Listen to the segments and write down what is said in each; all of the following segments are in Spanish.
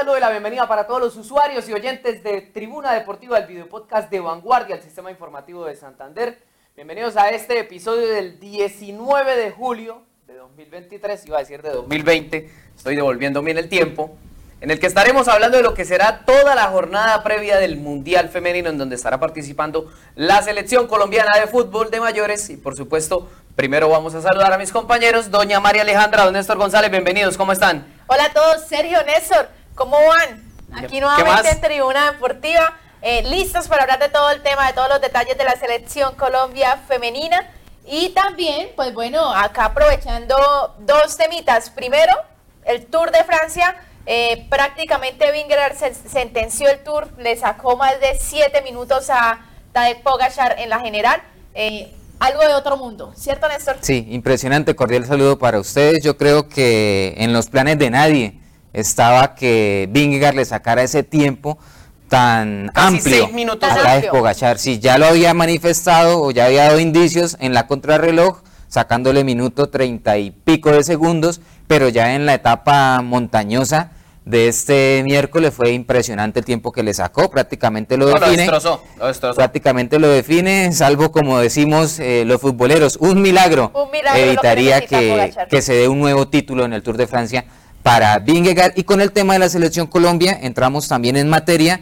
saludo y la bienvenida para todos los usuarios y oyentes de Tribuna Deportiva, el video podcast de Vanguardia, el sistema informativo de Santander. Bienvenidos a este episodio del 19 de julio de 2023, iba a decir de 2020, estoy devolviendo bien el tiempo, en el que estaremos hablando de lo que será toda la jornada previa del Mundial Femenino, en donde estará participando la selección colombiana de fútbol de mayores y por supuesto Primero vamos a saludar a mis compañeros, doña María Alejandra, don Néstor González, bienvenidos, ¿cómo están? Hola a todos, Sergio, Néstor, ¿cómo van? Aquí nuevamente en Tribuna Deportiva, eh, listos para hablar de todo el tema, de todos los detalles de la selección Colombia femenina. Y también, pues bueno, acá aprovechando dos temitas. Primero, el Tour de Francia. Eh, prácticamente Vingegaard sentenció el Tour, le sacó más de siete minutos a Tadej Pogachar en la general. Eh, algo de otro mundo, ¿cierto Néstor? Sí, impresionante, cordial saludo para ustedes. Yo creo que en los planes de nadie estaba que Vingegaard le sacara ese tiempo tan amplio minutos a de Pogachar. Sí, ya lo había manifestado o ya había dado indicios en la contrarreloj, sacándole minuto treinta y pico de segundos, pero ya en la etapa montañosa de este miércoles fue impresionante el tiempo que le sacó, prácticamente lo define. Prácticamente lo define, salvo como decimos eh, los futboleros, un milagro, evitaría que, que, se dé un nuevo título en el Tour de Francia para Vingegaard. Y con el tema de la selección Colombia, entramos también en materia,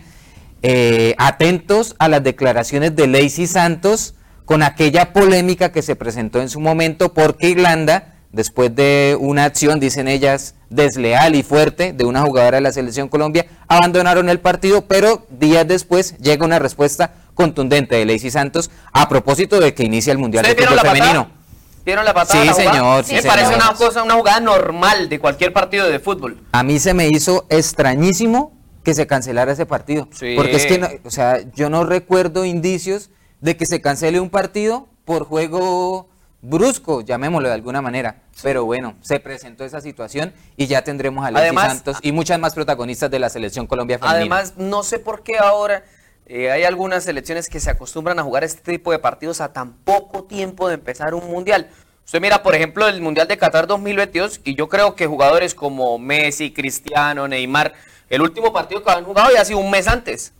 eh, atentos a las declaraciones de Lacey Santos con aquella polémica que se presentó en su momento porque Irlanda después de una acción, dicen ellas, desleal y fuerte de una jugadora de la selección Colombia, abandonaron el partido, pero días después llega una respuesta contundente de Lacey Santos a propósito de que inicia el Mundial de Fútbol Femenino. ¿Vieron la patada? Sí, señor. Sí, me parece una cosa, una jugada normal de cualquier partido de fútbol. A mí se me hizo extrañísimo que se cancelara ese partido. Porque es que, o sea, yo no recuerdo indicios de que se cancele un partido por juego brusco, llamémoslo de alguna manera. Pero bueno, se presentó esa situación y ya tendremos a Alexis Santos y muchas más protagonistas de la selección Colombia femenina. Además, no sé por qué ahora eh, hay algunas selecciones que se acostumbran a jugar este tipo de partidos a tan poco tiempo de empezar un mundial. Usted mira, por ejemplo, el Mundial de Qatar 2022 y yo creo que jugadores como Messi, Cristiano, Neymar, el último partido que han jugado ya ha sido un mes antes.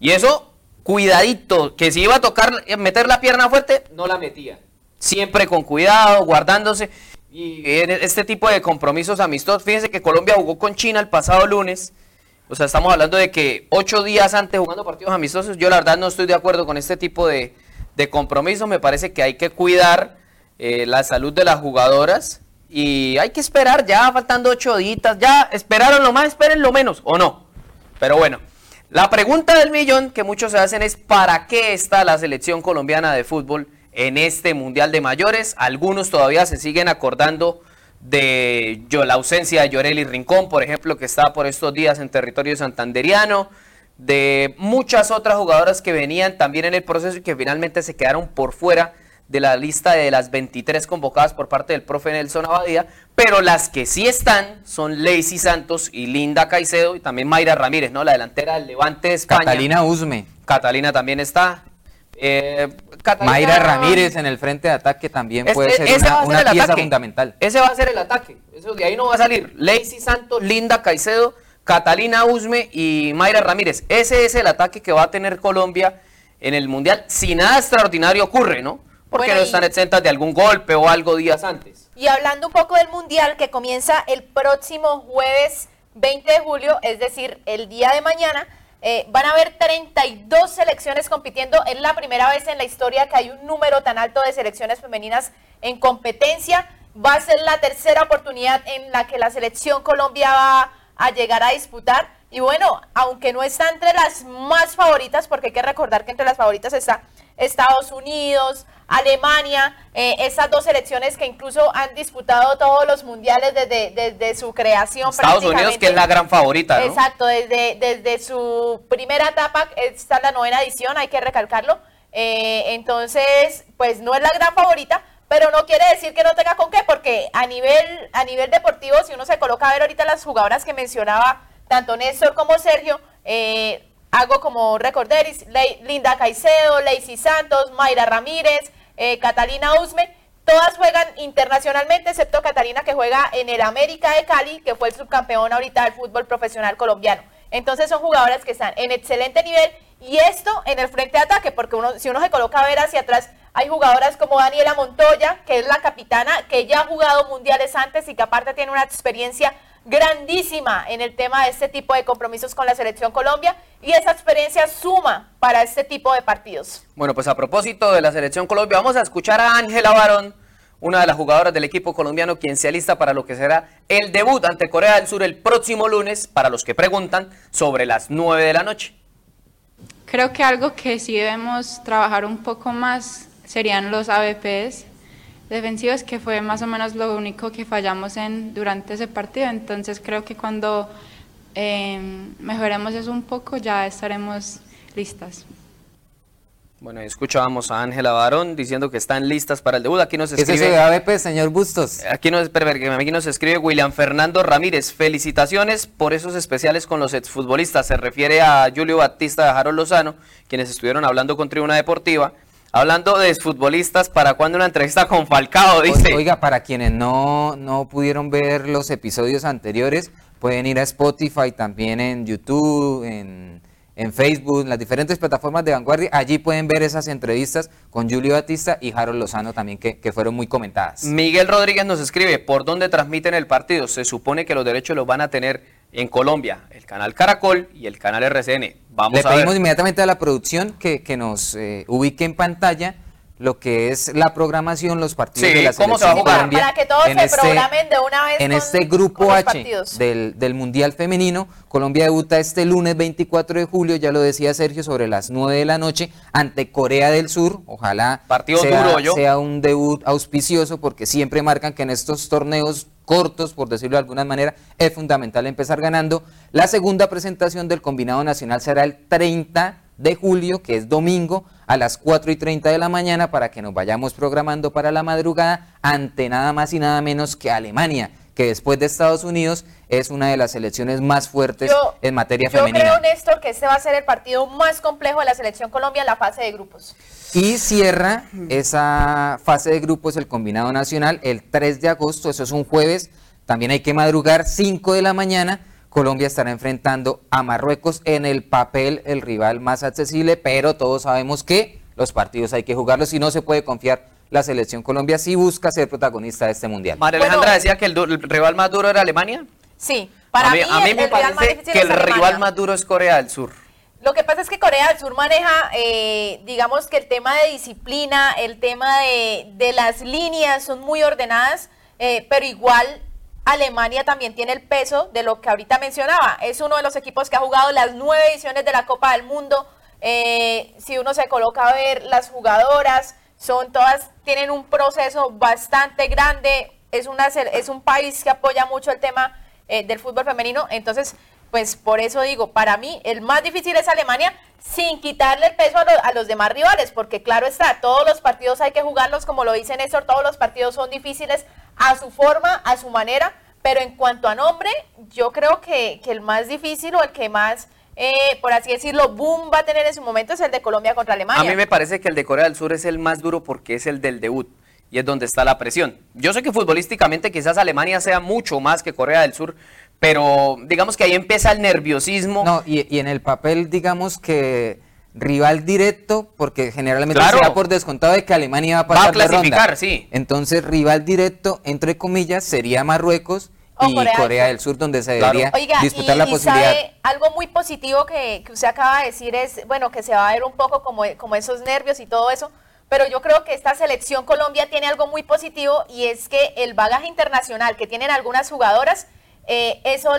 Y eso, cuidadito, que si iba a tocar, meter la pierna fuerte, no la metía siempre con cuidado, guardándose. Y este tipo de compromisos amistosos, fíjense que Colombia jugó con China el pasado lunes. O sea, estamos hablando de que ocho días antes jugando partidos amistosos, yo la verdad no estoy de acuerdo con este tipo de, de compromisos. Me parece que hay que cuidar eh, la salud de las jugadoras y hay que esperar ya, faltando ocho días, ya esperaron lo más, esperen lo menos, o no. Pero bueno, la pregunta del millón que muchos se hacen es ¿para qué está la selección colombiana de fútbol en este Mundial de Mayores. Algunos todavía se siguen acordando de yo, la ausencia de Llorelli Rincón, por ejemplo, que está por estos días en territorio santanderiano, de muchas otras jugadoras que venían también en el proceso y que finalmente se quedaron por fuera de la lista de las 23 convocadas por parte del profe Nelson Abadía, pero las que sí están son Lacey Santos y Linda Caicedo y también Mayra Ramírez, ¿no? La delantera del Levante de España. Catalina Usme. Catalina también está. Eh, Mayra Ramírez en el frente de ataque también puede ser una, pieza fundamental. Ese va a ser el ataque. Eso de ahí no va a salir. Lacey Santos, Linda Caicedo, Catalina Usme y Mayra Ramírez. Ese es el ataque que va a tener Colombia en el Mundial. Si nada extraordinario ocurre, ¿no? Porque no están exentas de algún golpe o algo días antes. Y hablando un poco del Mundial que comienza el próximo jueves 20 de julio, es decir, el día de mañana. Eh, van a haber 32 selecciones compitiendo. Es la primera vez en la historia que hay un número tan alto de selecciones femeninas en competencia. Va a ser la tercera oportunidad en la que la selección Colombia va a llegar a disputar. Y bueno, aunque no está entre las más favoritas, porque hay que recordar que entre las favoritas está Estados Unidos, Alemania, eh, esas dos selecciones que incluso han disputado todos los mundiales desde, desde su creación. Estados Unidos, que es la gran favorita. ¿no? Exacto, desde, desde su primera etapa, está la novena edición, hay que recalcarlo. Eh, entonces, pues no es la gran favorita, pero no quiere decir que no tenga con qué, porque a nivel, a nivel deportivo, si uno se coloca a ver ahorita las jugadoras que mencionaba, tanto Néstor como Sergio, eh, hago como recorderis, Linda Caicedo, Lacey Santos, Mayra Ramírez, eh, Catalina Usme, Todas juegan internacionalmente, excepto Catalina que juega en el América de Cali, que fue el subcampeón ahorita del fútbol profesional colombiano. Entonces son jugadoras que están en excelente nivel y esto en el frente de ataque, porque uno, si uno se coloca a ver hacia atrás, hay jugadoras como Daniela Montoya, que es la capitana, que ya ha jugado mundiales antes y que aparte tiene una experiencia grandísima en el tema de este tipo de compromisos con la selección Colombia y esa experiencia suma para este tipo de partidos. Bueno, pues a propósito de la selección Colombia, vamos a escuchar a Ángela Barón, una de las jugadoras del equipo colombiano, quien se alista para lo que será el debut ante Corea del Sur el próximo lunes, para los que preguntan, sobre las 9 de la noche. Creo que algo que sí debemos trabajar un poco más serían los ABPs, defensivos, que fue más o menos lo único que fallamos en, durante ese partido. Entonces creo que cuando eh, mejoremos eso un poco ya estaremos listas. Bueno, escuchábamos a Ángela Barón diciendo que están listas para el debut. Aquí nos escribe... ¿Qué es eso de ABP, señor Bustos? Aquí nos, aquí nos escribe William Fernando Ramírez. Felicitaciones por esos especiales con los exfutbolistas. Se refiere a Julio Batista de Harold Lozano, quienes estuvieron hablando con Tribuna Deportiva Hablando de futbolistas, ¿para cuándo una entrevista con Falcao? Dice. Oiga, para quienes no, no pudieron ver los episodios anteriores, pueden ir a Spotify, también en YouTube, en, Facebook, en las diferentes plataformas de vanguardia. Allí pueden ver esas entrevistas con Julio Batista y Harold Lozano también, que, que fueron muy comentadas. Miguel Rodríguez nos escribe, ¿por dónde transmiten el partido? Se supone que los derechos los van a tener en Colombia, el canal Caracol y el canal RCN. Vamos Le pedimos inmediatamente a la producción que, que nos eh, ubique en pantalla lo que es la programación, los partidos de la ¿cómo se va a jugar? Para que todos se este programen de una vez En este grupo H del, del, Mundial Femenino, Colombia debuta este lunes 24 de julio, ya lo decía Sergio, sobre las 9 de la noche, ante Corea del Sur. Ojalá Partido sea, duro, sea un debut auspicioso, porque siempre marcan que en estos torneos cortos, por decirlo de alguna manera, es fundamental empezar ganando. La segunda presentación del combinado nacional será el 30 de julio, que es domingo, a las 4 y 30 de la mañana, para que nos vayamos programando para la madrugada ante nada más y nada menos que Alemania, que después de Estados Unidos es una de las selecciones más fuertes en materia femenina. Yo creo, Néstor, que este va a ser el partido más complejo de la selección Colombia en la fase de grupos. Y cierra esa fase de grupos el combinado nacional el 3 de agosto, eso es un jueves, también hay que madrugar 5 de la mañana. Colombia estará enfrentando a Marruecos en el papel el rival más accesible, pero todos sabemos que los partidos hay que jugarlos y no se puede confiar la selección Colombia si busca ser protagonista de este mundial. María Alejandra decía que el, rival más duro era Alemania. Sí, para mí, a mí me parece que el rival más duro es Corea del Sur. Lo que pasa es que Corea del Sur maneja, eh, digamos que el tema de disciplina, el tema de, las líneas son muy ordenadas, eh, pero igual Alemania también tiene el peso de lo que ahorita mencionaba. Es uno de los equipos que ha jugado las nueve ediciones de la Copa del Mundo. Eh, si uno se coloca a ver las jugadoras, son todas, tienen un proceso bastante grande. Es, una, es un país que apoya mucho el tema del fútbol femenino. Entonces, pues por eso digo, para mí el más difícil es Alemania sin quitarle el peso a, los demás rivales, porque claro está, todos los partidos hay que jugarlos, como lo dice Néstor, todos los partidos son difíciles a su forma, a su manera, pero en cuanto a nombre, yo creo que, el más difícil o el que más, eh, por así decirlo, boom va a tener en su momento es el de Colombia contra Alemania. A mí me parece que el de Corea del Sur es el más duro porque es el del debut y es donde está la presión. Yo sé que futbolísticamente quizás Alemania sea mucho más que Corea del Sur, pero digamos que ahí empieza el nerviosismo. No, y, en el papel, digamos que rival directo, porque generalmente se da por descontado de que Alemania va a pasar va a clasificar, sí. Entonces, rival directo, entre comillas, sería Marruecos y Corea, del Sur, donde se debería disputar la posibilidad. Sabe, algo muy positivo que, que, usted acaba de decir es, bueno, que se va a ver un poco como, como esos nervios y todo eso, pero yo creo que esta selección Colombia tiene algo muy positivo y es que el bagaje internacional que tienen algunas jugadoras eh, eso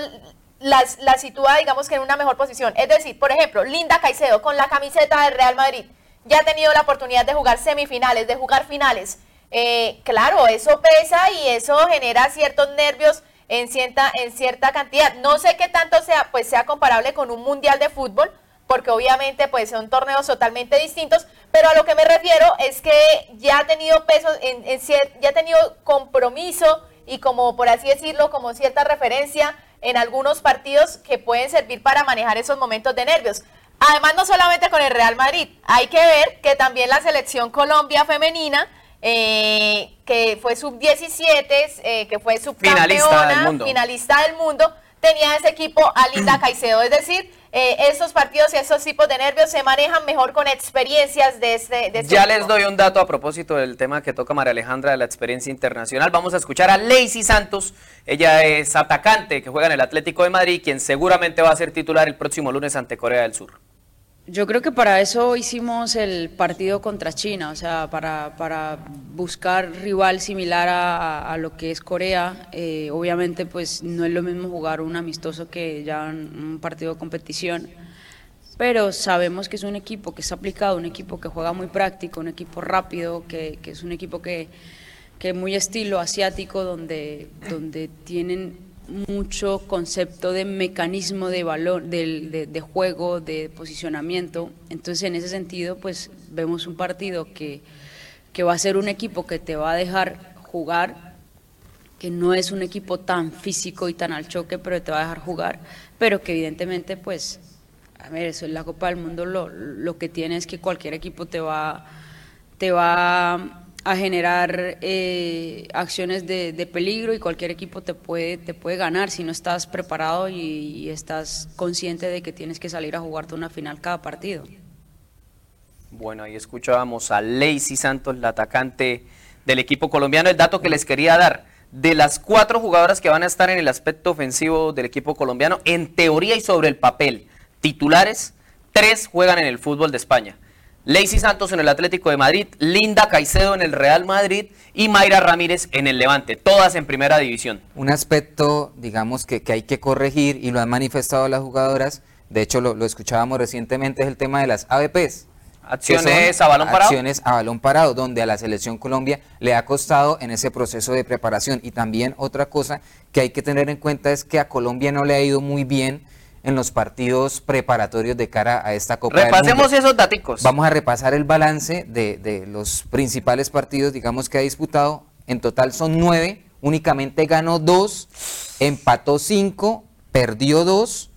las, la sitúa, digamos que en una mejor posición. Es decir, por ejemplo, Linda Caicedo con la camiseta del Real Madrid ya ha tenido la oportunidad de jugar semifinales, de jugar finales. Eh, claro, eso pesa y eso genera ciertos nervios en cierta, en cierta cantidad. No sé qué tanto sea, pues sea comparable con un mundial de fútbol, porque obviamente pues son torneos totalmente distintos, pero a lo que me refiero es que ya ha tenido peso, en, en, ya ha tenido compromiso y como por así decirlo, como cierta referencia en algunos partidos que pueden servir para manejar esos momentos de nervios. Además, no solamente con el Real Madrid, hay que ver que también la selección Colombia femenina, eh, que fue sub-17, eh, que fue subcampeona, Finalista del mundo. finalista del mundo, tenía ese equipo a Linda Caicedo. Es decir, eh, estos partidos y estos tipos de nervios se manejan mejor con experiencias de este, de este Ya les doy un dato a propósito del tema que toca María Alejandra de la experiencia internacional. Vamos a escuchar a Lacey Santos. Ella es atacante que juega en el Atlético de Madrid, quien seguramente va a ser titular el próximo lunes ante Corea del Sur. Yo creo que para eso hicimos el partido contra China, o sea, para, para buscar rival similar a, a lo que es Corea. Eh, obviamente, pues no es lo mismo jugar un amistoso que ya un, partido de competición, pero sabemos que es un equipo que está aplicado, un equipo que juega muy práctico, un equipo rápido, que, que es un equipo que, que es muy estilo asiático, donde, donde tienen mucho concepto de mecanismo de valor, del- de, de juego, de posicionamiento. Entonces, en ese sentido, pues vemos un partido que, que va a ser un equipo que te va a dejar jugar, que no es un equipo tan físico y tan al choque, pero te va a dejar jugar, pero que evidentemente, pues, a ver, eso es la Copa del Mundo, lo, lo que tiene es que cualquier equipo te va, te va a generar eh, acciones de, peligro y cualquier equipo te puede, te puede ganar si no estás preparado y, y estás consciente de que tienes que salir a jugarte una final cada partido. Bueno, ahí escuchábamos a Lacey Santos, la atacante del equipo colombiano. El dato que les quería dar, de las cuatro jugadoras que van a estar en el aspecto ofensivo del equipo colombiano, en teoría y sobre el papel, titulares, tres juegan en el fútbol de España. Lacey Santos en el Atlético de Madrid, Linda Caicedo en el Real Madrid y Mayra Ramírez en el Levante, todas en primera división. Un aspecto, digamos, que, que hay que corregir y lo han manifestado las jugadoras, de hecho lo, lo escuchábamos recientemente, es el tema de las ABPs. Acciones a balón parado. Acciones a balón parado, donde a la selección Colombia le ha costado en ese proceso de preparación. Y también otra cosa que hay que tener en cuenta es que a Colombia no le ha ido muy bien en los partidos preparatorios de cara a esta Copa del Repasemos Mundo. esos daticos. Vamos a repasar el balance de, de los principales partidos, digamos, que ha disputado. En total son nueve, únicamente ganó dos, empató cinco, perdió dos,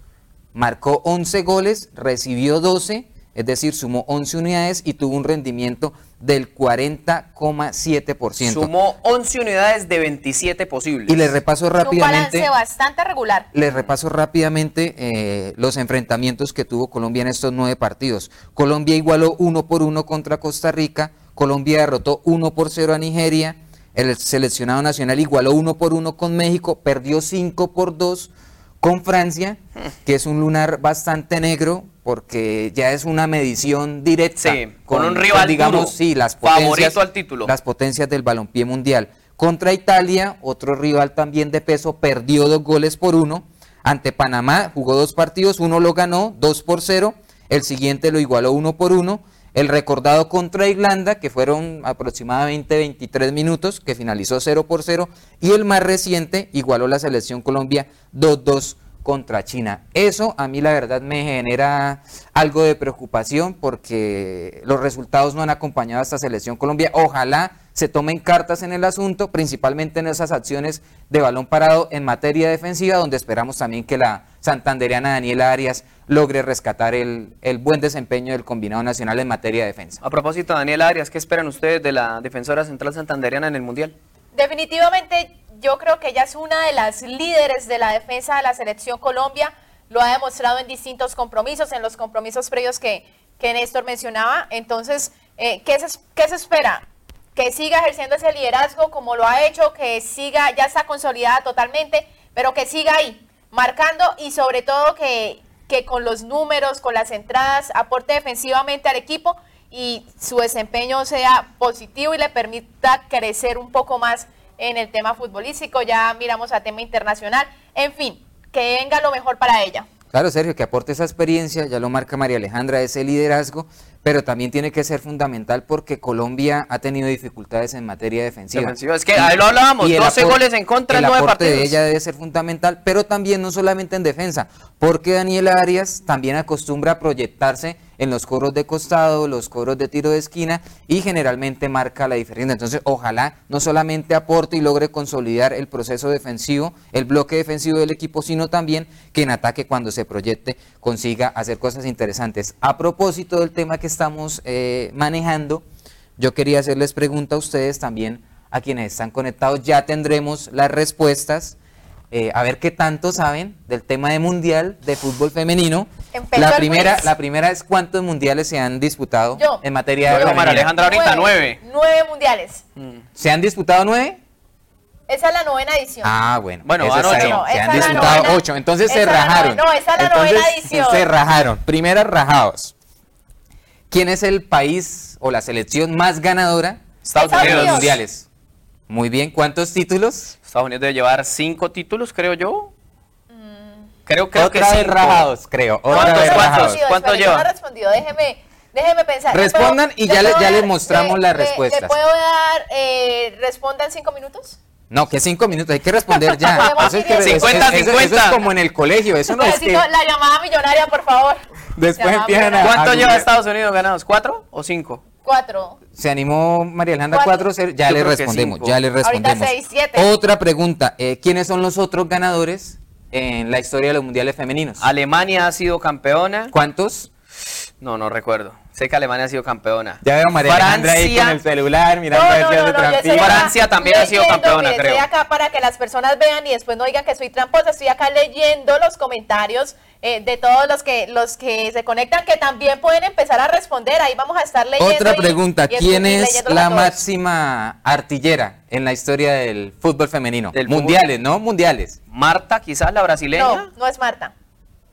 marcó 11 goles, recibió 12, es decir, sumó 11 unidades y tuvo un rendimiento del 40,7%. Sumó 11 unidades de 27 posibles. Y les repaso Un rápidamente. balance bastante regular. Les repaso rápidamente eh, los enfrentamientos que tuvo Colombia en estos nueve partidos. Colombia igualó uno por uno contra Costa Rica, Colombia derrotó uno por cero a Nigeria, el seleccionado nacional igualó uno por uno con México, perdió cinco por dos con Francia, que es un lunar bastante negro porque ya es una medición directa Sí, con un rival digamos, duro, sí, las favorito potencias, al título. las potencias del balompié mundial. Contra Italia, otro rival también de peso, perdió dos goles por uno. Ante Panamá jugó dos partidos, uno lo ganó, dos por cero. El siguiente lo igualó uno por uno. El recordado contra Irlanda, que fueron aproximadamente 23 minutos, que finalizó 0 por 0. Y el más reciente igualó la selección Colombia 2-2 contra China. Eso a mí la verdad me genera algo de preocupación porque los resultados no han acompañado a esta selección Colombia. Ojalá se tomen cartas en el asunto, principalmente en esas acciones de balón parado en materia defensiva, donde esperamos también que la santanderiana Daniela Arias logre rescatar el, el buen desempeño del combinado nacional en materia de defensa. A propósito, Daniel Arias, ¿qué esperan ustedes de la defensora central santanderiana en el Mundial? Definitivamente yo creo que ella es una de las líderes de la defensa de la selección Colombia. Lo ha demostrado en distintos compromisos, en los compromisos previos que, que Néstor mencionaba. Entonces, eh, ¿qué, se, ¿qué se espera? Que siga ejerciendo ese liderazgo como lo ha hecho, que siga, ya está consolidada totalmente, pero que siga ahí, marcando y sobre todo que, que con los números, con las entradas, aporte defensivamente al equipo y su desempeño sea positivo y le permita crecer un poco más en el tema futbolístico. Ya miramos a tema internacional. En fin, que venga lo mejor para ella. Claro, Sergio, que aporte esa experiencia, ya lo marca María Alejandra, ese liderazgo, pero también tiene que ser fundamental porque Colombia ha tenido dificultades en materia defensiva. Defensiva, es que ahí lo hablábamos, el 12 apor- goles en contra en el nueve aporte de partidos. ella debe ser fundamental, pero también no solamente en defensa, porque Daniela Arias también acostumbra a proyectarse en los coros de costado, los coros de tiro de esquina y generalmente marca la diferencia. Entonces, ojalá no solamente aporte y logre consolidar el proceso defensivo, el bloque defensivo del equipo, sino también que en ataque cuando se proyecte consiga hacer cosas interesantes. A propósito del tema que estamos eh, manejando, yo quería hacerles pregunta a ustedes también a quienes están conectados ya tendremos las respuestas. Eh, a ver qué tanto saben del tema de mundial de fútbol femenino. La primera, la primera es cuántos mundiales se han disputado Yo. en materia de Yo? Alejandra. ahorita nueve. Nueve mundiales. ¿Se han disputado nueve? Esa es la novena edición. Ah, bueno. Bueno, bien. No, Se esa han disputado novena. ocho. Entonces Esa se rajaron. No, esa es la Entonces, novena edición. Se rajaron. Primera rajados. ¿Quién es el país o la selección más ganadora Estados de los Unidos. mundiales? Muy bien. ¿Cuántos títulos? Estados Unidos debe llevar cinco títulos, creo yo. Creo, creo que vez cinco. rajados, creo. Otra ¿Cuántos, no vez he cuántos? rajados. respondido, ¿Cuántos espere, yo no lleva? respondido, déjeme, déjeme pensar. ¿Le Respondan y ya le- ya les mostramos las le- respuestas. ¿Le puedo dar, eh, respondan cinco minutos? No, que cinco minutos, hay que responder ya. Eso es, que- bien. eso- 50, eso- eso 50. es como en el colegio, eso no es que la llamada millonaria, por favor. Después empiezan a-. ¿Cuánto lleva. Estados Unidos ganados? ¿Cuatro o cinco? Cuatro. Se animó María Alejandra Cuatro. 4 cero, ya Yo le respondemos, ya le Ahorita respondemos. seis, siete. Otra pregunta, eh, ¿quiénes son los otros ganadores en la historia de los mundiales femeninos? Alemania ha sido campeona. ¿Cuántos? No, no recuerdo. Sé que Alemania ha sido campeona. Ya veo a María Alejandra ahí con el celular mirando No, no, yo Francia también ha sido campeona, mire, creo. Estoy acá para que las personas vean y después no digan que soy tramposa. Estoy acá leyendo los comentarios eh, de todos los que los que se conectan, que también pueden empezar a responder. Ahí vamos a estar leyendo. Otra pregunta, y ¿quién es la máxima artillera en la historia del fútbol femenino? Del fútbol. mundiales, ¿no? Mundiales. Marta, quizás la brasileña. No, no es Marta.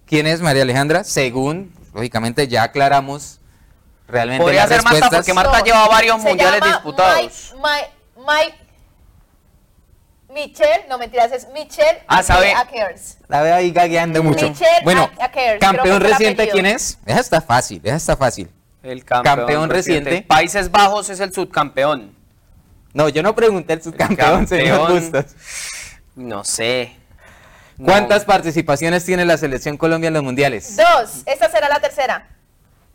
¿Quién es María Alejandra? Según, lógicamente, ya aclaramos realmente Podría ser Marta respuestas. porque Marta No, lleva varios mundiales llama disputados. Mike, Mike, Mike Michelle, no mentiras, es Michelle Ah, ¿sabe? Akers. La veo ahí gagueando mucho. Michelle bueno, Akers, campeón el reciente. ¿quién es? Esa está fácil, esa está fácil. El campeón, Campeón reciente. Países Bajos es el subcampeón. No, yo no pregunté el subcampeón, señor campeón. Bustos. No sé. No. ¿Cuántas participaciones tiene la selección Colombia en los mundiales? Dos, esta será la tercera.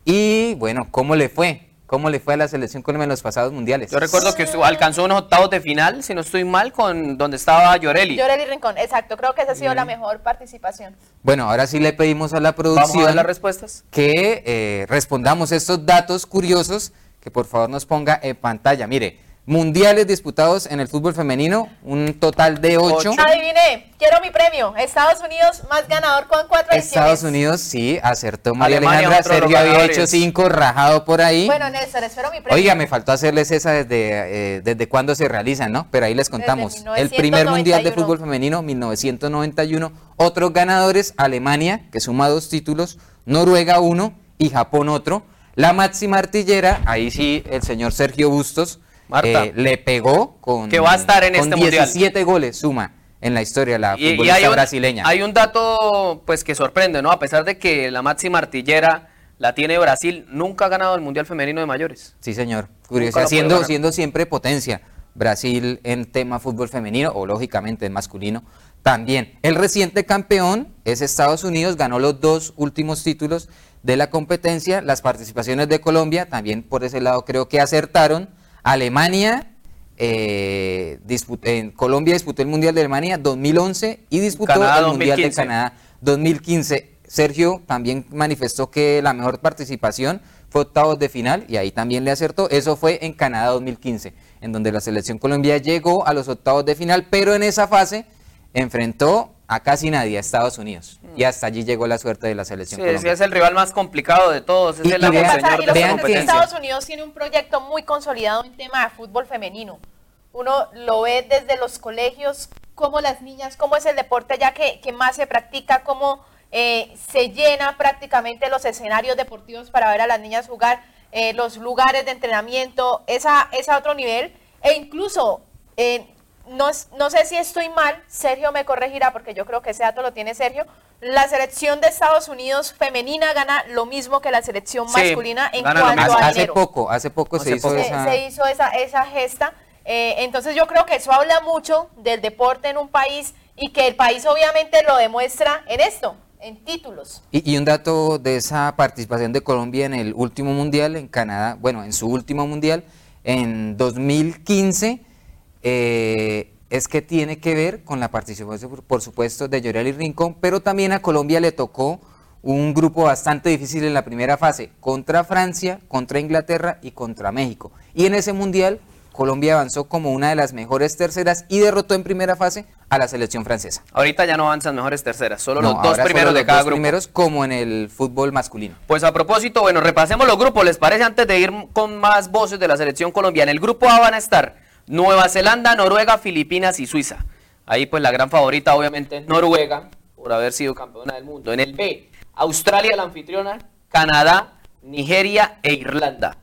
Y bueno, ¿cómo le fue? ¿Cómo le fue a la selección Colombia en los pasados mundiales? Yo recuerdo que alcanzó unos octavos de final, si no estoy mal, con donde estaba Llorelli. Llorelli Rincón, exacto, creo que esa ha Mm. sido la mejor participación. Bueno, ahora sí le pedimos a la Vamos a ver producción las respuestas. que eh, respondamos estos datos curiosos que por favor nos ponga en pantalla. Mire, mundiales disputados en el fútbol femenino, un total de 8. Ocho. Adiviné, quiero mi premio. Estados Unidos más ganador con cuatro Estados ediciones. Unidos, sí, acertó María Alemania, Alejandra. Sergio había hecho 5, rajado por ahí. Bueno, Néstor, espero mi premio. Oiga, me faltó hacerles esa desde, eh, desde cuándo se realizan, ¿no? Pero ahí les contamos. El primer Mundial de 1991. Fútbol Femenino, 1991. Otros ganadores, Alemania, que suma dos títulos, Noruega uno y Japón otro. La máxima artillera, ahí sí, el señor Sergio Bustos Marta. eh, le pegó con, Que va a estar en con este Mundial. 17 goles, suma en la historia de la Y, y futbolista hay, un, brasileña. hay un dato pues que sorprende, ¿no? A pesar de que la máxima artillera la tiene Brasil, nunca ha ganado el Mundial Femenino de mayores. Sí, señor. Curioso. Siendo, siendo siempre potencia. Brasil en tema fútbol femenino o lógicamente en masculino también. El reciente campeón es Estados Unidos, ganó los dos últimos títulos de la competencia. Las participaciones de Colombia también por ese lado creo que acertaron. Alemania, eh, disput- en Colombia disputó el Mundial de Alemania 2011 y disputó Canadá el Mundial de 2015. Canadá 2015. Sergio también manifestó que la mejor participación fue octavos de final y ahí también le acertó. Eso fue en Canadá 2015, en donde la selección Colombia llegó a los octavos de final, pero en esa fase enfrentó a casi nadie, a Estados Unidos. Y hasta allí llegó la suerte de la selección Sí, es el rival más complicado de todos, es Y- el y vean- señor y de lo vean que. Estados Unidos tiene un proyecto muy consolidado en tema de fútbol femenino. Uno lo ve desde los colegios, cómo las niñas, cómo es el deporte ya que, que más se practica, cómo eh, se llena prácticamente los escenarios deportivos para ver a las niñas jugar, eh, los lugares de entrenamiento, esa es a otro nivel. E incluso, eh, no, es- no sé si estoy mal, Sergio me corregirá porque yo creo que ese dato lo tiene Sergio. La selección de Estados Unidos femenina gana lo mismo que la selección Sí, masculina en cuanto a Hace, hace dinero. poco, hace poco se Hace hizo poco. Se, esa... se hizo esa, esa gesta. Eh, entonces yo creo que eso habla mucho del deporte en un país y que el país obviamente lo demuestra en esto, en títulos. Y, y un dato de esa participación de Colombia en el último mundial en Canadá, bueno, en su último mundial, en 2015, eh, es que tiene que ver con la participación, por- supuesto, de Llorelli Rincón, pero también a Colombia le tocó un grupo bastante difícil en la primera fase, contra Francia, contra Inglaterra y contra México. Y en ese mundial Colombia avanzó como una de las mejores terceras y derrotó en primera fase a la selección francesa. Ahorita ya no avanzan mejores terceras, solo No, los dos primeros de cada dos grupo. primeros como en el fútbol masculino. Pues a propósito, bueno, repasemos los grupos, ¿les parece? Antes de ir con más voces de la selección colombiana. En el grupo A van a estar Nueva Zelanda, Noruega, Filipinas y Suiza. Ahí pues la gran favorita obviamente es Noruega, por haber sido campeona del mundo. En el B, Australia la anfitriona, Canadá, Nigeria e Irlanda.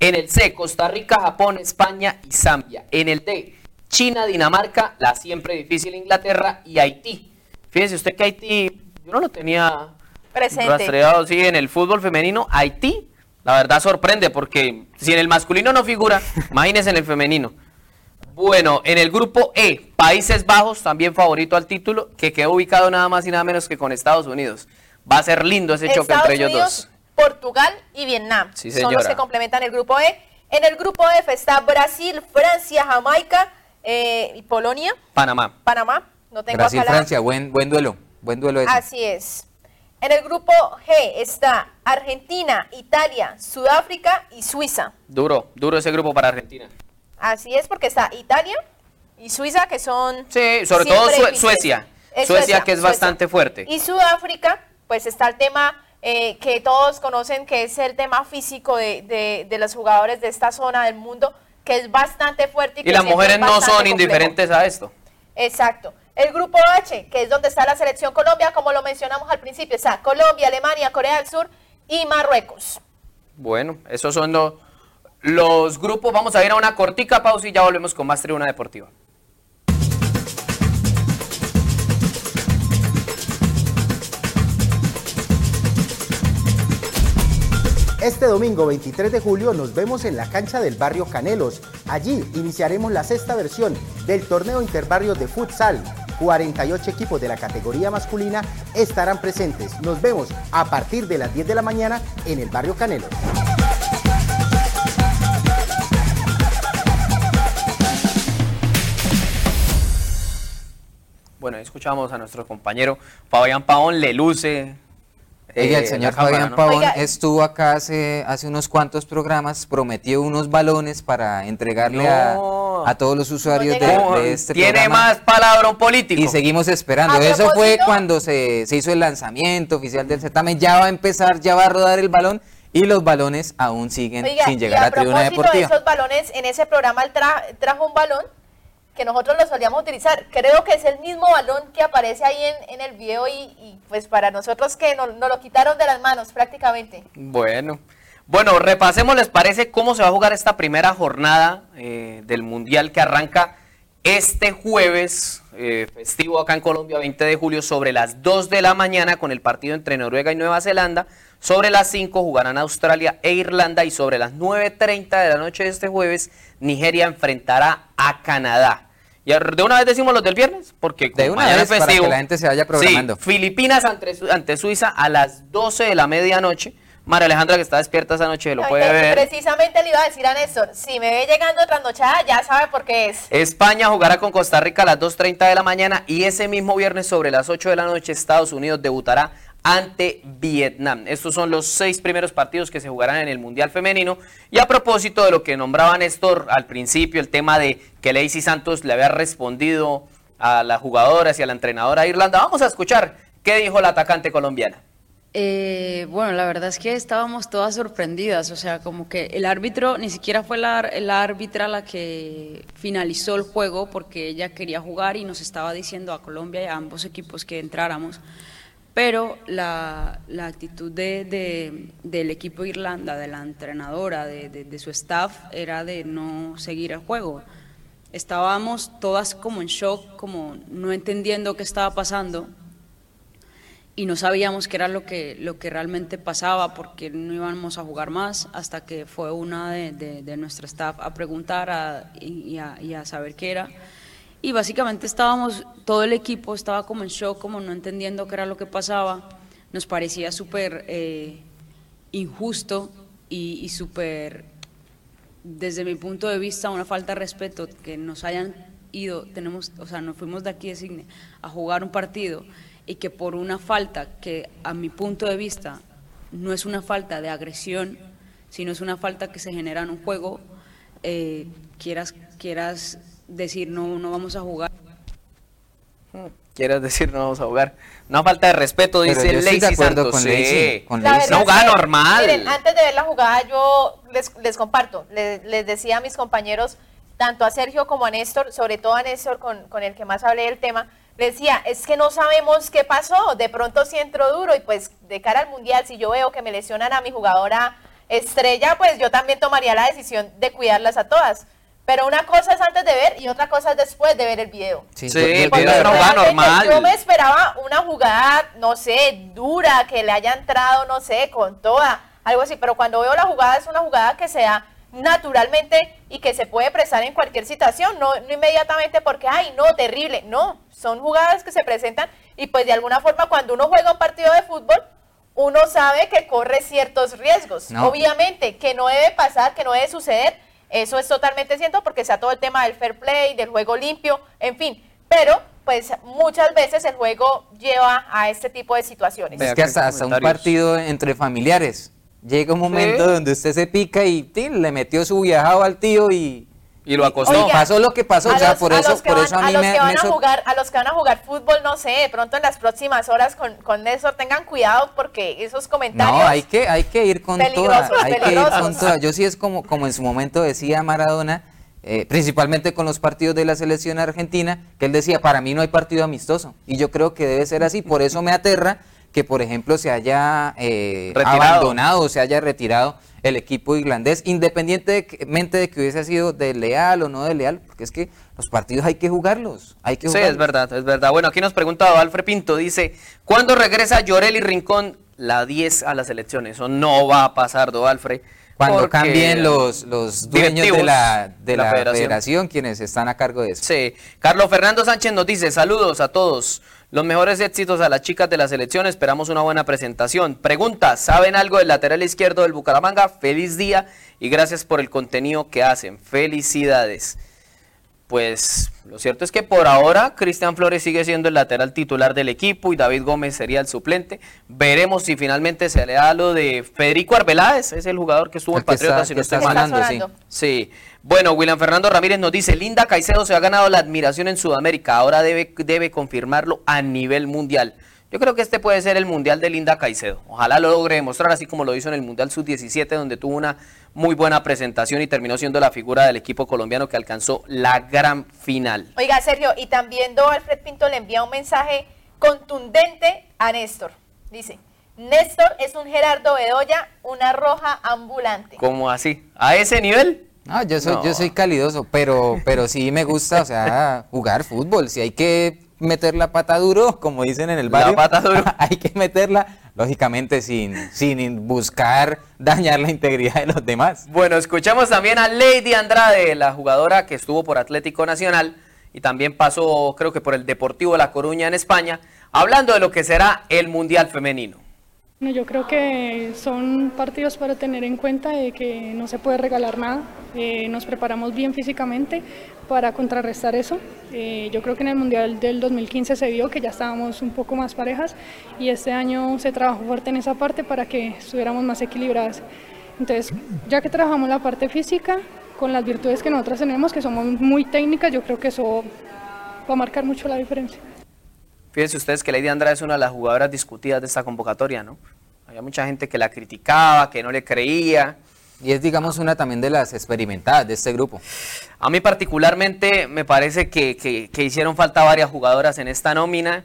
En el C, Costa Rica, Japón, España y Zambia. En el D, China, Dinamarca, la siempre difícil Inglaterra y Haití. Fíjese usted que Haití, yo no lo tenía Presente. rastreado, sí, en el fútbol femenino, Haití, la verdad sorprende, porque si en el masculino no figura, imagínense en el femenino. Bueno, en el grupo E, Países Bajos, también favorito al título, que quedó ubicado nada más y nada menos que con Estados Unidos. Va a ser lindo ese choque Estados entre ellos Unidos, dos. Portugal y Vietnam. Sí, Son los que complementan el grupo E. En el grupo F está Brasil, Francia, Jamaica eh, y Polonia, Panamá. Panamá. No tengo acá la- Brasil-Francia, buen, buen duelo, buen duelo ese. Así es. En el grupo G está Argentina, Italia, Sudáfrica y Suiza. Duro, duro ese grupo para Argentina. Así es, porque está Italia y Suiza, que son... Sí, sobre todo Sue-. Suecia. Suecia, que es bastante fuerte. Y Sudáfrica, pues está el tema eh, que todos conocen, que es el tema físico de, de- de los jugadores de esta zona del mundo, que es bastante fuerte. Y que las mujeres es no son complejo. indiferentes a esto. Exacto. El grupo H, que es donde está la selección Colombia, como lo mencionamos al principio, está Colombia, Alemania, Corea del Sur y Marruecos. Bueno, esos son los, los grupos. Vamos a ir a una cortica pausa y ya volvemos con más Tribuna Deportiva. Este domingo 23 de julio nos vemos en la cancha del barrio Canelos. Allí iniciaremos la sexta versión del torneo interbarrios de futsal. 48 equipos de la categoría masculina estarán presentes. Nos vemos a partir de las 10 de la mañana en el barrio Canelos. Bueno, ahí escuchamos a nuestro compañero Fabián Paón, le luce. Oiga, el eh, señor cámara, Fabián ¿no? Pavón Oiga, estuvo acá hace, hace unos cuantos programas, prometió unos balones para entregarle a- No. a, todos los usuarios de, este Tiene programa. más palabra un político. Y seguimos esperando. Eso fue cuando se, se hizo el lanzamiento oficial del certamen. Ya va a empezar, ya va a rodar el balón y los balones aún siguen Oiga, sin y llegar a a tribuna deportiva. de esos balones, en ese programa él tra- trajo un balón que nosotros lo solíamos utilizar. Creo que es el mismo balón que aparece ahí en, en el video y, pues para nosotros que nos, nos lo quitaron de las manos prácticamente. Bueno. Bueno, repasemos, ¿les parece cómo se va a jugar esta primera jornada eh, del Mundial que arranca este jueves, eh, festivo acá en Colombia, 20 de julio, sobre las 2 de la mañana con el partido entre Noruega y Nueva Zelanda. Sobre las 5 jugarán Australia e Irlanda y sobre las 9.30 de la noche de este jueves, Nigeria enfrentará a Canadá. Y de una vez decimos los del viernes, porque De una mañana vez es para festivo. que la gente se vaya programando. Sí, Filipinas ante, Su- ante Suiza a las 12 de la medianoche. María Alejandra, que está despierta esa noche, lo Ay, puede ver. Precisamente le iba a decir a Néstor, si me ve llegando trasnochada, ya sabe por qué es. España jugará con Costa Rica a las 2.30 de la mañana y ese mismo viernes sobre las 8 de la noche Estados Unidos debutará ante Vietnam. Estos son los seis primeros partidos que se jugarán en el Mundial Femenino. Y a propósito de lo que nombraba Néstor al principio, el tema de que Lacey Santos le había respondido a las jugadoras y a la entrenadora de Irlanda, vamos a escuchar qué dijo la atacante colombiana. Eh, bueno, la verdad es que estábamos todas sorprendidas, o sea, como que el árbitro ni siquiera fue la, la árbitra la que finalizó el juego porque ella quería jugar y nos estaba diciendo a Colombia y a ambos equipos que entráramos, pero la, la actitud de, de- del equipo Irlanda, de la entrenadora, de, de- de su staff, era de no seguir el juego. Estábamos todas como en shock, como no entendiendo qué estaba pasando y no sabíamos qué era lo que, lo que realmente pasaba porque no íbamos a jugar más hasta que fue una de, de, de nuestro staff a preguntar a- y a, y a saber qué era. Y básicamente estábamos, todo el equipo estaba como en shock, como no entendiendo qué era lo que pasaba. Nos parecía súper eh, injusto y, y súper, desde mi punto de vista, una falta de respeto que nos hayan ido, tenemos, o sea, nos fuimos de aquí de Signe a jugar un partido y que por una falta que a mi punto de vista no es una falta de agresión, sino es una falta que se genera en un juego, eh, quieras, quieras decir no, no vamos a jugar. Quieres decir no vamos a jugar. Una falta de respeto, Pero dice yo estoy de Lacey acuerdo Santos. con sí. Con La Lacey. verdad Una jugada es que, normal. Miren, antes de ver la jugada, yo les, les comparto, les, les decía a mis compañeros, tanto a Sergio como a Néstor, sobre todo a Néstor, con, con el que más hablé del tema, le decía, es que no sabemos qué pasó, de pronto sí entró duro y pues de cara al Mundial, si yo veo que me lesionan a mi jugadora estrella, pues yo también tomaría la decisión de cuidarlas a todas. Pero una cosa es antes de ver y otra cosa es después de ver el video. Sí, el Porque video es una jugada realmente normal. Yo me esperaba una jugada, no sé, dura, que le haya entrado, no sé, con toda, algo así. Pero cuando veo la jugada, es una jugada que se da naturalmente y que se puede prestar en cualquier situación, no, no inmediatamente porque, ay, no, terrible. No, son jugadas que se presentan y pues de alguna forma cuando uno juega un partido de fútbol, uno sabe que corre ciertos riesgos. No. Obviamente, que no debe pasar, que no debe suceder, eso es totalmente cierto porque está todo el tema del fair play, del juego limpio, en fin. Pero, pues muchas veces el juego lleva a este tipo de situaciones. Es que hasta, hasta un partido entre familiares. Llega un momento donde usted se pica y tin, le metió su viajado al tío y, Y lo acostó. Oiga, pasó lo que pasó. a O sea, los- por a eso, por van- eso a a mí los me, que van me a jugar, a los que van a jugar fútbol, no sé, de pronto en las próximas horas con, con Néstor tengan cuidado porque esos comentarios. No, hay que, hay que ir con toda, Peligrosos, hay que ir con toda. Yo sí es como, como en su momento decía Maradona, eh, principalmente con los partidos de la selección argentina, que él decía, para mí no hay partido amistoso. Y yo creo que debe ser así. Por eso me aterra que, por ejemplo, se haya eh, abandonado o se haya retirado el equipo irlandés, independientemente de que hubiese sido desleal o no desleal, porque es que los partidos hay que jugarlos, hay que Sí, jugarlos. es verdad, es verdad. Bueno, aquí nos pregunta Alfred Pinto, dice, ¿cuándo regresa Llorel y Rincón la 10 a la selección? Eso no va a pasar, Do Alfred. Cuando cambien los, los dueños de la, de de la la federación. federación. quienes están a cargo de eso. Sí, Carlos Fernando Sánchez nos dice, saludos a todos, los mejores éxitos a las chicas de la selección, esperamos una buena presentación. Pregunta, ¿saben algo del lateral izquierdo del Bucaramanga? Feliz día y gracias por el contenido que hacen, felicidades. Pues lo cierto es que por ahora Cristian Flores sigue siendo el lateral titular del equipo y David Gómez sería el suplente. Veremos si finalmente se le da lo de Federico Arbeláez, es el jugador que estuvo en Patriotas, si no está estoy mal. sí. Sí. Bueno, William Fernando Ramírez nos dice, Linda Caicedo se ha ganado la admiración en Sudamérica, ahora debe, debe confirmarlo a nivel mundial. Yo creo que este puede ser el mundial de Linda Caicedo. Ojalá lo logre demostrar, así como lo hizo en el Mundial Sub-17, donde tuvo una muy buena presentación y terminó siendo la figura del equipo colombiano que alcanzó la gran final. Oiga, Sergio, y también Do Alfred Pinto le envía un mensaje contundente a Néstor. Dice, Néstor es un Gerardo Bedoya, una roja ambulante. ¿Cómo así? ¿A ese nivel? No, yo soy, No. yo soy calidoso, pero, pero sí me gusta, o sea, jugar fútbol. Si hay que meter la pata duro, como dicen en el La barrio, pata duro. hay que meterla, lógicamente, sin, sin buscar dañar la integridad de los demás. Bueno, escuchamos también a Lady Andrade, la jugadora que estuvo por Atlético Nacional y también pasó, creo que por el Deportivo La Coruña en España, hablando de lo que será el Mundial Femenino. Yo creo que son partidos para tener en cuenta de que no se puede regalar nada. Eh, nos preparamos bien físicamente para contrarrestar eso. Eh, yo creo que en el Mundial del 2015 se vio que ya estábamos un poco más parejas y este año se trabajó fuerte en esa parte para que estuviéramos más equilibradas. Entonces, ya que trabajamos la parte física, con las virtudes que nosotras tenemos, que somos muy técnicas, yo creo que eso va a marcar mucho la diferencia. Fíjense ustedes que Lady Andrade es una de las jugadoras discutidas de esta convocatoria, ¿no? Había mucha gente que la criticaba, que no le creía. Y es, digamos, una también de las experimentadas de este grupo. A mí particularmente me parece que, que- que hicieron falta varias jugadoras en esta nómina,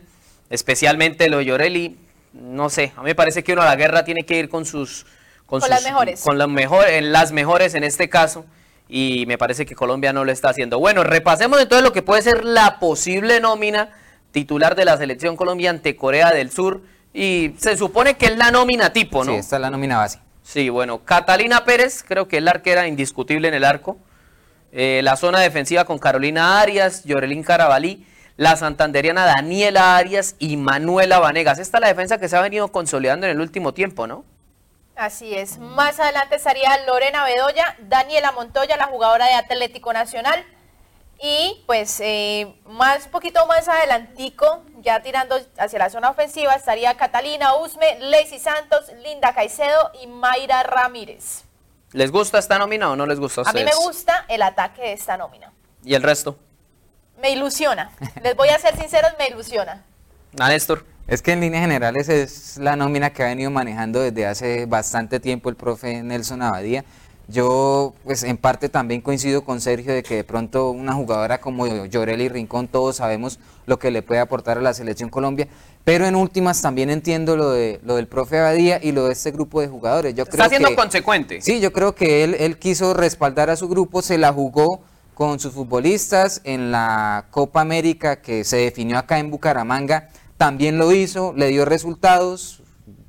especialmente lo de Llorelli. No sé, a mí me parece que uno a la guerra tiene que ir con sus... Con sus- las mejores. Con las, mejor, en las mejores en este caso. Y me parece que Colombia no lo está haciendo. Bueno, repasemos entonces lo que puede ser la posible nómina titular de la selección Colombia ante Corea del Sur. Y se supone que es la nómina tipo, ¿no? Sí, esta es la nómina base. Sí, bueno, Catalina Pérez, creo que es la arquera indiscutible en el arco. Eh, la zona defensiva con Carolina Arias, Yorelín Carabalí, la santanderiana Daniela Arias y Manuela Vanegas. Esta es la defensa que se ha venido consolidando en el último tiempo, ¿no? Así es. Más adelante estaría Lorena Bedoya, Daniela Montoya, la jugadora de Atlético Nacional. Y pues eh, más poquito más adelantico, ya tirando hacia la zona ofensiva, estaría Catalina Usme, Lacey Santos, Linda Caicedo y Mayra Ramírez. ¿Les gusta esta nómina o no les gusta a A mí me gusta el ataque de esta nómina. ¿Y el resto? Me ilusiona. Les voy a ser sinceros, me ilusiona. ¿A Néstor? Es que en líneas generales es la nómina que ha venido manejando desde hace bastante tiempo el profe Nelson Abadía. Yo, pues en parte también coincido con Sergio de que de pronto una jugadora como Llorelli Rincón, todos sabemos lo que le puede aportar a la selección Colombia, pero en últimas también entiendo lo, de, lo del profe Abadía y lo de este grupo de jugadores. Yo creo Está siendo que- consecuente. Sí, yo creo que él, él quiso respaldar a su grupo, se la jugó con sus futbolistas en la Copa América que se definió acá en Bucaramanga, también lo hizo, le dio resultados,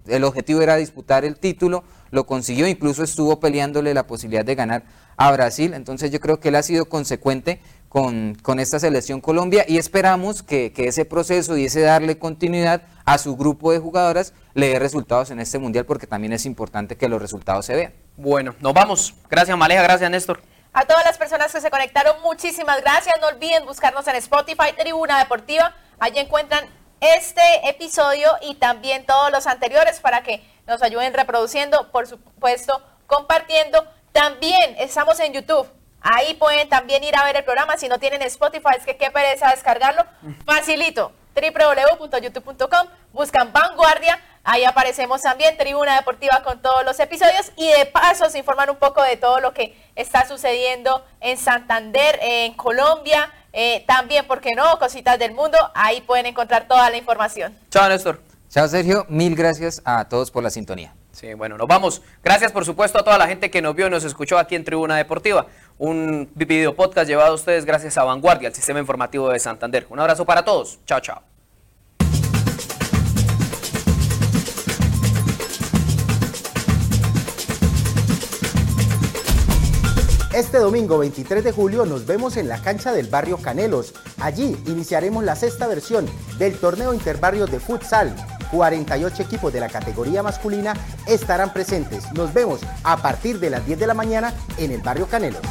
el objetivo era disputar el título, lo consiguió, incluso estuvo peleándole la posibilidad de ganar a Brasil, entonces yo creo que él ha sido consecuente con, con esta selección Colombia y esperamos que, que ese proceso y ese darle continuidad a su grupo de jugadoras le dé resultados en este mundial porque también es importante que los resultados se vean. Bueno, nos vamos. Gracias Maleja, gracias Néstor. A todas las personas que se conectaron, muchísimas gracias. No olviden buscarnos en Spotify, Tribuna Deportiva. Allí encuentran este episodio y también todos los anteriores para que nos ayuden reproduciendo, por supuesto, compartiendo. También estamos en YouTube. Ahí pueden también ir a ver el programa. Si no tienen Spotify, es que qué pereza descargarlo. Facilito. www.youtube.com. Buscan Vanguardia. Ahí aparecemos también, Tribuna Deportiva con todos los episodios. Y de paso se informan un poco de todo lo que está sucediendo en Santander, en Colombia. eh, también, ¿por qué no? Cositas del mundo. Ahí pueden encontrar toda la información. Chao Néstor. Chao Sergio, mil gracias a todos por la sintonía. Sí, bueno, nos vamos. Gracias por supuesto a toda la gente que nos vio y nos escuchó aquí en Tribuna Deportiva. Un video podcast llevado a ustedes gracias a Vanguardia, el sistema informativo de Santander. Un abrazo para todos. Chao, chao. Este domingo 23 de julio nos vemos en la cancha del barrio Canelos. Allí iniciaremos la sexta versión del torneo interbarrios de futsal. 48 equipos de la categoría masculina estarán presentes. Nos vemos a partir de las 10 de la mañana en el barrio Canelos.